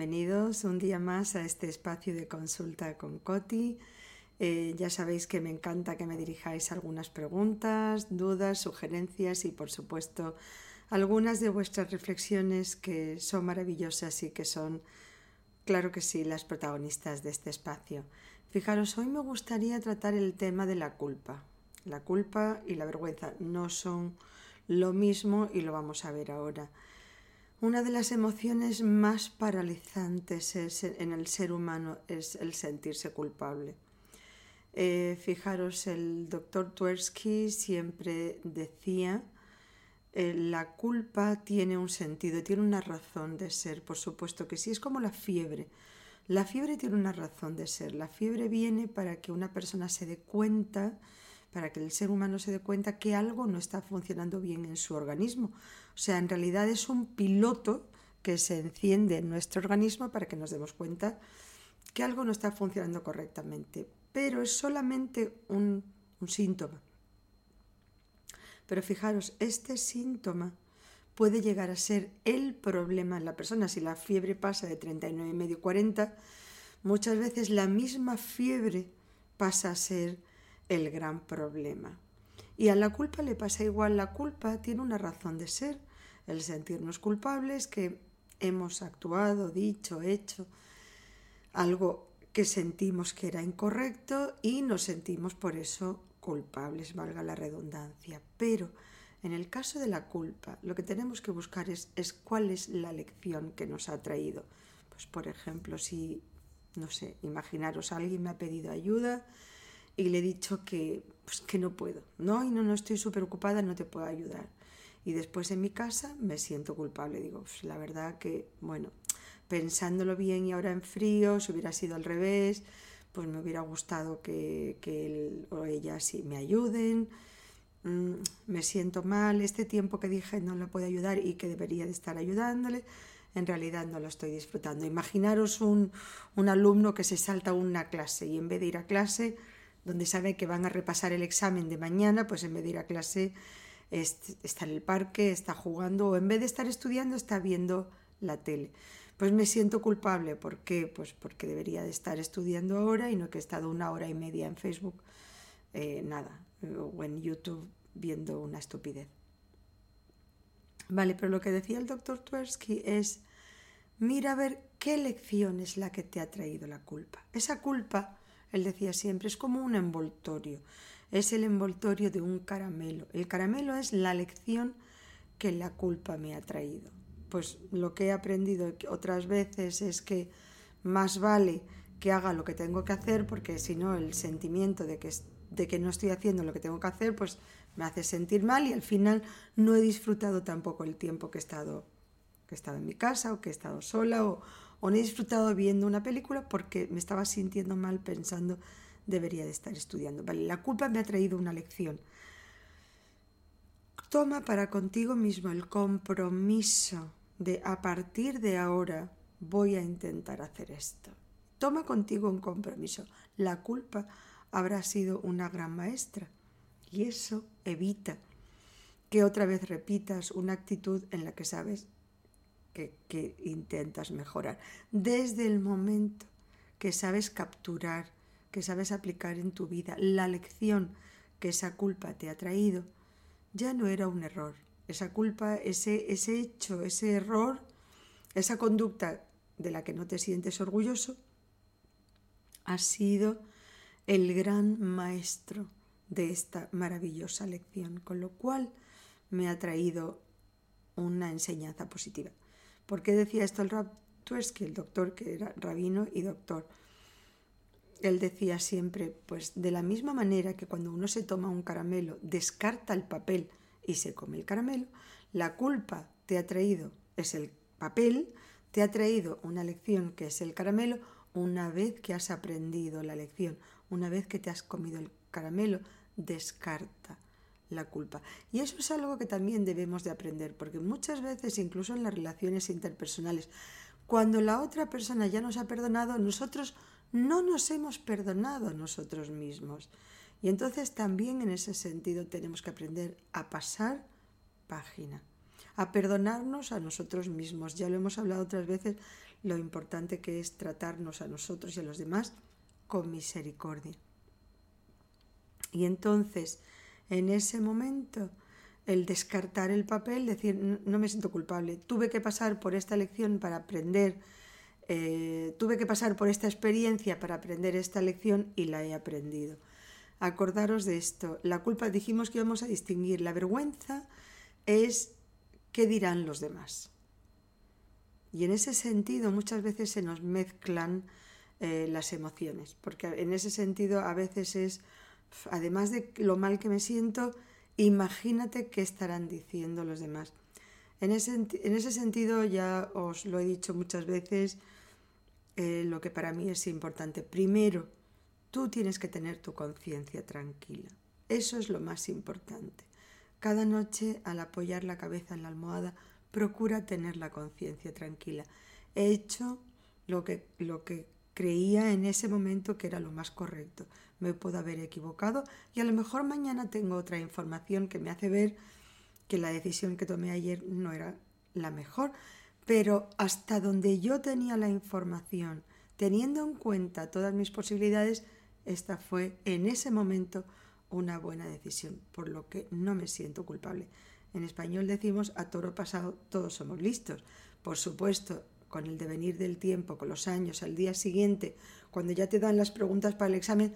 bienvenidos un día más a este espacio de consulta con Coti. Eh, ya sabéis que me encanta que me dirijáis algunas preguntas, dudas, sugerencias y por supuesto algunas de vuestras reflexiones que son maravillosas y que son, claro que sí, las protagonistas de este espacio. Fijaros, hoy me gustaría tratar el tema de la culpa. La culpa y la vergüenza no son lo mismo y lo vamos a ver ahora. Una de las emociones más paralizantes en el ser humano es el sentirse culpable. Eh, fijaros, el doctor Tversky siempre decía, eh, la culpa tiene un sentido, tiene una razón de ser, por supuesto que sí, es como la fiebre. La fiebre tiene una razón de ser. La fiebre viene para que una persona se dé cuenta para que el ser humano se dé cuenta que algo no está funcionando bien en su organismo. O sea, en realidad es un piloto que se enciende en nuestro organismo para que nos demos cuenta que algo no está funcionando correctamente. Pero es solamente un, síntoma. Pero fijaros, este síntoma puede llegar a ser el problema en la persona. Si la fiebre pasa de 39,5 a 40, muchas veces la misma fiebre pasa a ser el gran problema. Y a la culpa le pasa igual, la culpa tiene una razón de ser, el sentirnos culpables que hemos actuado, dicho, hecho algo que sentimos que era incorrecto y nos sentimos por eso culpables, valga la redundancia. Pero en el caso de la culpa, lo que tenemos que buscar es, es cuál es la lección que nos ha traído. Pues por ejemplo, si, no sé, imaginaros, alguien me ha pedido ayuda, y le he dicho que, pues, que no puedo, ¿no? Y no, no estoy súper ocupada, no te puedo ayudar. Y después en mi casa me siento culpable. Digo, pues, la verdad que, bueno, pensándolo bien y ahora en frío, si hubiera sido al revés, pues me hubiera gustado que, que él o ella sí me ayuden. Mm, me siento mal, este tiempo que dije no le puedo ayudar y que debería de estar ayudándole, en realidad no lo estoy disfrutando. Imaginaros un, un alumno que se salta una clase y en vez de ir a clase donde sabe que van a repasar el examen de mañana, pues en vez de ir a clase está en el parque, está jugando o en vez de estar estudiando está viendo la tele. Pues me siento culpable, ¿por qué? Pues porque debería de estar estudiando ahora y no que he estado una hora y media en Facebook, eh, nada, o en YouTube viendo una estupidez. Vale, pero lo que decía el doctor Tversky es, mira a ver qué lección es la que te ha traído la culpa. Esa culpa él decía siempre, es como un envoltorio, es el envoltorio de un caramelo. El caramelo es la lección que la culpa me ha traído. Pues lo que he aprendido otras veces es que más vale que haga lo que tengo que hacer porque si no el sentimiento de que, de que no estoy haciendo lo que tengo que hacer pues me hace sentir mal y al final no he disfrutado tampoco el tiempo que he estado, que he estado en mi casa o que he estado sola o, o no he disfrutado viendo una película porque me estaba sintiendo mal pensando debería de estar estudiando. Vale, la culpa me ha traído una lección. Toma para contigo mismo el compromiso de a partir de ahora voy a intentar hacer esto. Toma contigo un compromiso. La culpa habrá sido una gran maestra y eso evita que otra vez repitas una actitud en la que sabes que, intentas mejorar. Desde el momento que sabes capturar, que sabes aplicar en tu vida la lección que esa culpa te ha traído, ya no era un error. Esa culpa, ese, ese hecho, ese error, esa conducta de la que no te sientes orgulloso, ha sido el gran maestro de esta maravillosa lección, con lo cual me ha traído una enseñanza positiva. ¿Por qué decía esto el Rab Tversky, el doctor que era rabino y doctor? Él decía siempre, pues de la misma manera que cuando uno se toma un caramelo, descarta el papel y se come el caramelo, la culpa te ha traído, es el papel, te ha traído una lección que es el caramelo, una vez que has aprendido la lección, una vez que te has comido el caramelo, descarta la culpa. Y eso es algo que también debemos de aprender, porque muchas veces, incluso en las relaciones interpersonales, cuando la otra persona ya nos ha perdonado, nosotros no nos hemos perdonado a nosotros mismos. Y entonces también en ese sentido tenemos que aprender a pasar página, a perdonarnos a nosotros mismos. Ya lo hemos hablado otras veces, lo importante que es tratarnos a nosotros y a los demás con misericordia. Y entonces, en ese momento, el descartar el papel, decir, no me siento culpable, tuve que pasar por esta lección para aprender, eh, tuve que pasar por esta experiencia para aprender esta lección y la he aprendido. Acordaros de esto, la culpa dijimos que íbamos a distinguir, la vergüenza es qué dirán los demás. Y en ese sentido muchas veces se nos mezclan eh, las emociones, porque en ese sentido a veces es, además de lo mal que me siento, imagínate qué estarán diciendo los demás. En ese, en ese sentido ya os lo he dicho muchas veces, eh, lo que para mí es importante. Primero, tú tienes que tener tu conciencia tranquila. Eso es lo más importante. Cada noche, al apoyar la cabeza en la almohada, procura tener la conciencia tranquila. He hecho lo que, lo que creía en ese momento que era lo más correcto. Me puedo haber equivocado y a lo mejor mañana tengo otra información que me hace ver que la decisión que tomé ayer no era la mejor, pero hasta donde yo tenía la información, teniendo en cuenta todas mis posibilidades, esta fue en ese momento una buena decisión, por lo que no me siento culpable. En español decimos a toro pasado todos somos listos. Por supuesto, con el devenir del tiempo, con los años, al día siguiente, cuando ya te dan las preguntas para el examen,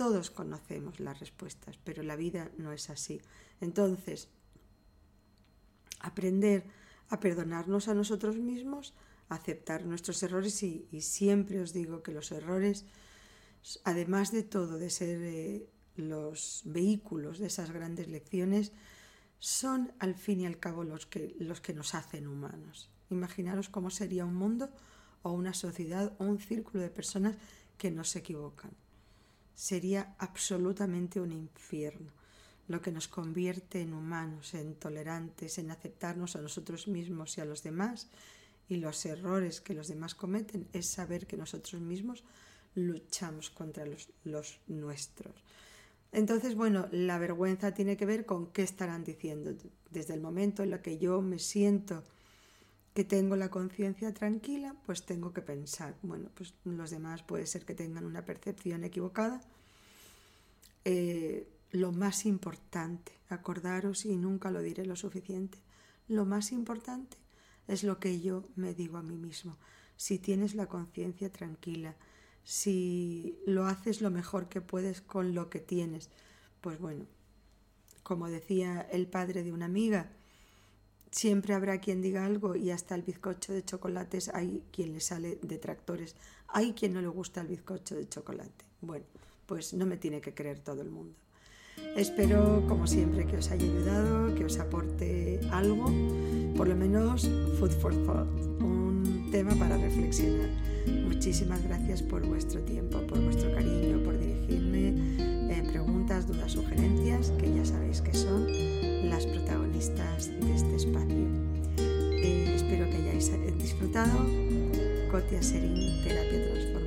todos conocemos las respuestas, pero la vida no es así. Entonces, aprender a perdonarnos a nosotros mismos, a aceptar nuestros errores y, siempre os digo que los errores, además de todo, de ser eh, los vehículos de esas grandes lecciones son al fin y al cabo los que, los que nos hacen humanos. Imaginaros cómo sería un mundo o una sociedad o un círculo de personas que no se equivocan. Sería absolutamente un infierno, lo que nos convierte en humanos, en tolerantes, en aceptarnos a nosotros mismos y a los demás. Y los errores que los demás cometen es saber que nosotros mismos luchamos contra los, nuestros. Entonces, bueno, la vergüenza tiene que ver con qué estarán diciendo. Desde el momento en el que yo me siento que tengo la conciencia tranquila, pues tengo que pensar, bueno, pues los demás puede ser que tengan una percepción equivocada. Eh, lo más importante, acordaros y nunca lo diré lo suficiente, lo más importante es lo que yo me digo a mí mismo. Si tienes la conciencia tranquila, si lo haces lo mejor que puedes con lo que tienes. Pues bueno, como decía el padre de una amiga, siempre habrá quien diga algo y hasta el bizcocho de chocolates hay quien le sale detractores, hay quien no le gusta el bizcocho de chocolate. Bueno, pues no me tiene que creer todo el mundo. Espero, como siempre, que os haya ayudado, que os aporte algo, por lo menos food for thought, un tema para reflexionar. Muchísimas gracias por vuestro tiempo, por vuestro cariño, por dirigirme eh, preguntas, dudas, sugerencias, que ya sabéis que son de este espacio. Eh, espero que hayáis disfrutado. Cotia Serín, Terapia Transformacional.